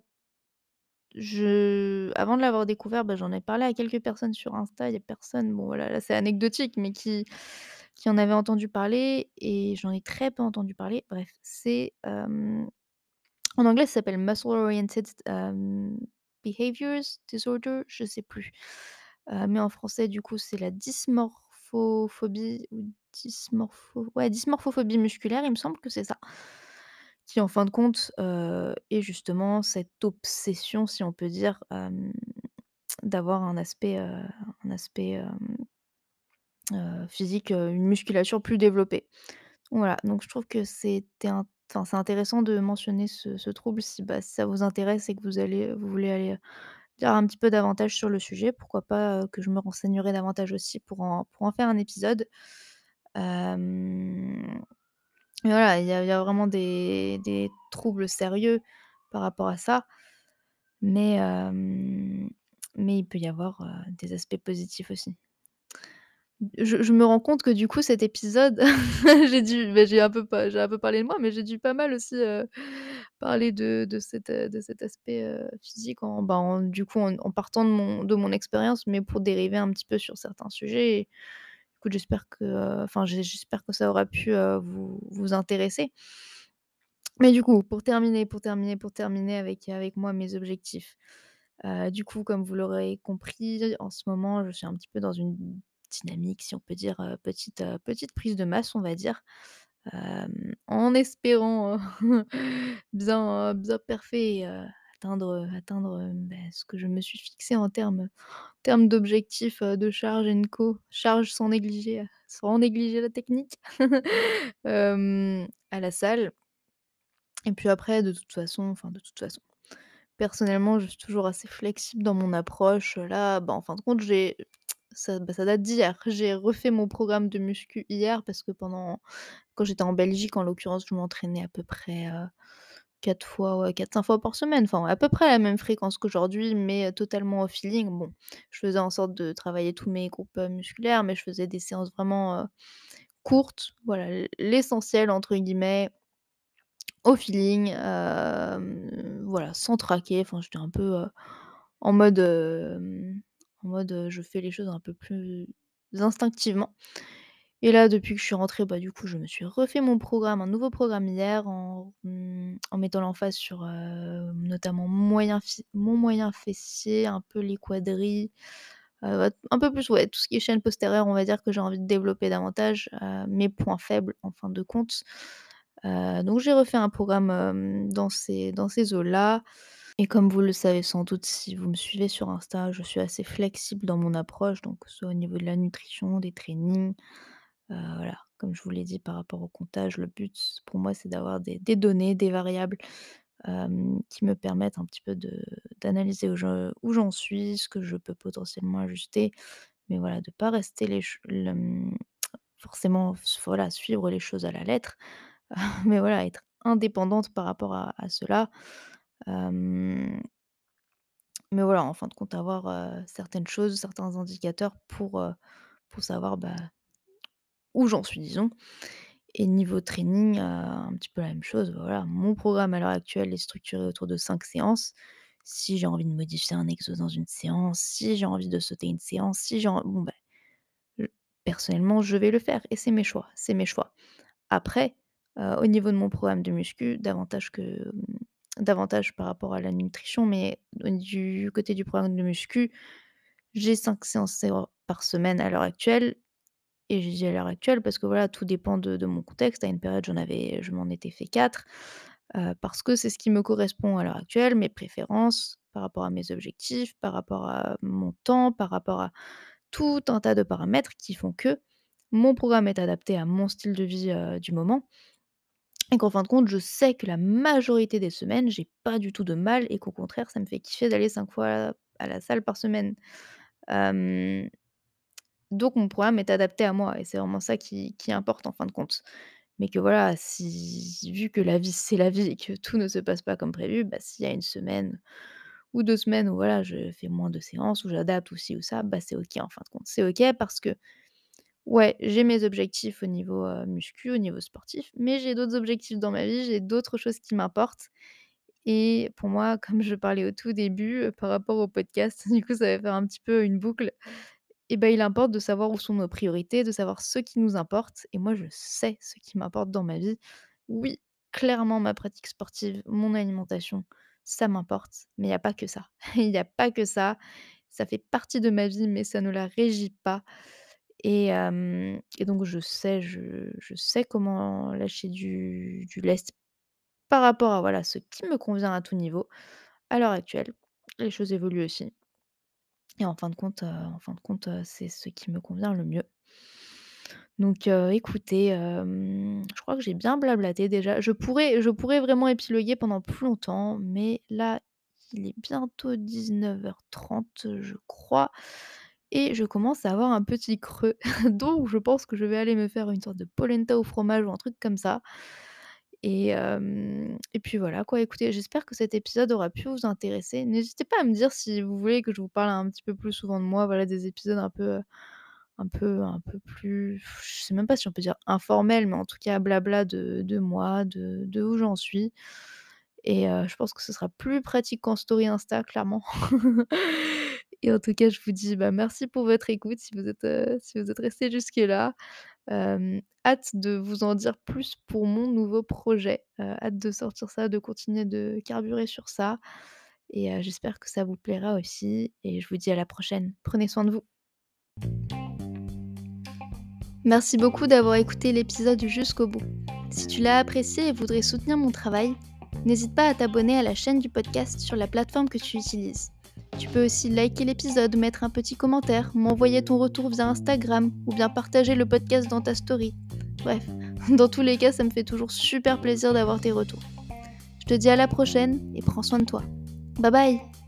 je avant de l'avoir découvert, bah, j'en ai parlé à quelques personnes sur Insta, il y a personne, bon voilà, là c'est anecdotique, mais qui qui en avaient entendu parler et j'en ai très peu entendu parler. Bref, c'est, en anglais ça s'appelle Muscle Oriented, Behaviors Disorder, je sais plus. Mais en français du coup c'est la dysmorphophobie dysmorpho ouais, dysmorphophobie musculaire, il me semble que c'est ça. Qui en fin de compte, est justement cette obsession, si on peut dire, d'avoir un aspect, un aspect, heu, physique, heu, une musculature plus développée. Voilà, donc je trouve que c'est intéressant de mentionner ce trouble si, bah, si ça vous intéresse et que vous allez vous voulez aller, dire un petit peu davantage sur le sujet. Pourquoi pas, heu, que je me renseignerai davantage aussi pour en faire un épisode. Voilà, il y a vraiment des troubles sérieux par rapport à ça, mais mais il peut y avoir, des aspects positifs aussi. Je me rends compte que du coup cet épisode, j'ai dû bah, j'ai un peu pa j'ai un peu parlé de moi, mais j'ai dû pas mal aussi, heu, parler de de cet, heu, de cet aspect, heu, physique en, bah, en du coup en partant de mon de mon expérience, mais pour dériver un petit peu sur certains sujets j'espère que, enfin j'espère que ça aura pu, vous vous intéresser. Mais du coup, pour terminer, pour terminer, pour terminer avec avec moi mes objectifs. Du coup, comme vous l'aurez compris, en ce moment, je suis un petit peu dans une dynamique, si on peut dire, petite, petite prise de masse, on va dire. En espérant, bien, bien et heu, atteindre, atteindre, bah, ce que je me suis fixé en termes, termes d'objectifs, de charge and co. Charge sans négliger, sans négliger la technique. À la salle. Et puis après, de toute façon, enfin de toute façon, personnellement, je suis toujours assez flexible dans mon approche. Là, bah, en fin de compte, j'ai ça bah, ça date d'hier. J'ai refait mon programme de muscu hier parce que pendant quand j'étais en Belgique, en l'occurrence, je m'entraînais à peu près, heu, 4 fois, ouais, 4-5 fois par semaine, enfin, à peu près la même fréquence qu'aujourd'hui, mais totalement au feeling. Bon, je faisais en sorte de travailler tous mes groupes, musculaires, mais je faisais des séances vraiment, courtes. Voilà, «l l'essentiel» entre guillemets au feeling, voilà, sans traquer. Enfin, j'étais un peu, en mode, en mode, je fais les choses un peu plus instinctivement. Et là, depuis que je suis rentrée, bah, du coup, je me suis refait mon programme, un nouveau programme hier en, mmh, mettant l'emphase sur, notamment mon moyen fessier, un peu les quadris, un peu plus, ouais, tout ce qui est chaîne postérieure, on va dire que j'ai envie de développer davantage, mes points faibles en fin de compte. Donc j'ai refait un programme, dans ces dans ces eaux-là et comme vous le savez sans doute si vous me suivez sur Insta, je suis assez flexible dans mon approche, donc soit au niveau de la nutrition, des trainings, heu, voilà. comme je vous l'ai dit par rapport au comptage, le but pour moi, c'est d'avoir des données, des variables, qui me permettent un petit peu d'analyser où je où j'en suis, ce que je peux potentiellement ajuster. Mais voilà, de pas rester les mmh, forcément voilà, suivre les choses à la lettre, mais voilà, être indépendante par rapport à cela. Mais voilà, en fin de compte, avoir, certaines choses, certains indicateurs pour, pour savoir, bah, où j'en suis, disons. Et niveau training, un petit peu la même chose, bah, voilà, mon programme à l'heure actuelle est structuré autour de 5 séances. Si j'ai envie de modifier un exo dans une séance, si j'ai envie de sauter une séance, si j'ai bon, bah, personnellement, je vais le faire et c'est mes choix, c'est mes choix. Après, au niveau de mon programme de muscu, davantage que, mmh, davantage par rapport à la nutrition, mais du côté du programme de muscu, j'ai 5 séances séance par semaine à l'heure actuelle et je dis à l'heure actuelle parce que voilà, tout dépend de mon contexte. À une période, j'en avais je m'en étais fait 4, heu, parce que c'est ce qui me correspond à l'heure actuelle, mes préférences par rapport à mes objectifs, par rapport à mon temps, par rapport à tout un tas de paramètres qui font que mon programme est adapté à mon style de vie, du moment et qu'en fin de compte, je sais que la majorité des semaines, j'ai pas du tout de mal et qu'au contraire, ça me fait kiffer d'aller 5 fois à la salle par semaine. Donc mon programme est adapté à moi et c'est vraiment ça qui importe en fin de compte. Mais que voilà, si vu que la vie, c'est la vie et que tout ne se passe pas comme prévu, bah, s'il y a une semaine ou 2 semaines où voilà, je fais moins de séances, où j'adapte ou ci ou ça, bah, c'est OK en fin de compte. C'est OK parce que Ouais, j'ai mes objectifs au niveau, muscu, au niveau sportif, mais j'ai d'autres objectifs dans ma vie, j'ai d'autres choses qui m'importent et pour moi, comme je parlais au tout début, par rapport au podcast, du coup, ça va faire un petit peu une boucle et ben, il importe de savoir où sont nos priorités, de savoir ce qui nous importe et moi, je sais ce qui m'importe dans ma vie. Oui, clairement, ma pratique sportive, mon alimentation, ça m'importe, mais il y a pas que ça. Il y a pas que ça. Ça fait partie de ma vie, mais ça ne la régit pas et donc je sais je sais comment lâcher du lest par rapport à, voilà, ce qui me convient à tout niveau, à l'heure actuelle. Les choses évoluent aussi et en fin de compte, en fin de compte, c'est ce qui me convient le mieux. Donc écoutez, je crois que j'ai bien blablaté déjà. Je pourrais je pourrais vraiment épiloguer pendant plus longtemps, mais là, il est bientôt 19:30, je crois et je commence à avoir un petit creux. Donc je pense que je vais aller me faire une sorte de polenta au fromage ou un truc comme ça et et puis voilà quoi. Écoutez, j'espère que cet épisode aura pu vous intéresser. N'hésitez pas à me dire si vous voulez que je vous parle un petit peu plus souvent de moi, voilà, des épisodes un peu, un peu un peu plus je sais même pas si on peut dire informel, mais en tout cas blabla de de moi, de de où j'en suis et je pense que ce sera plus pratique qu'en story Insta clairement et en tout cas, je vous dis, bah, merci pour votre écoute si vous êtes, êtes restés jusque-là. Hâte de vous en dire plus pour mon nouveau projet, heu, hâte de sortir ça, de continuer de carburer sur ça et j'espère que ça vous plaira aussi et je vous dis à la prochaine. Prenez soin de vous. Merci beaucoup d'avoir écouté l'épisode jusqu'au bout. Si tu l'as apprécié et voudrais soutenir mon travail, n'hésite pas à t'abonner à la chaîne du podcast sur la plateforme que tu utilises. Tu peux aussi liker l'épisode, mettre un petit commentaire, m'envoyer ton retour via Instagram ou bien partager le podcast dans ta story. Bref, dans tous les cas, ça me fait toujours super plaisir d'avoir tes retours. Je te dis à la prochaine et prends soin de toi. Bye bye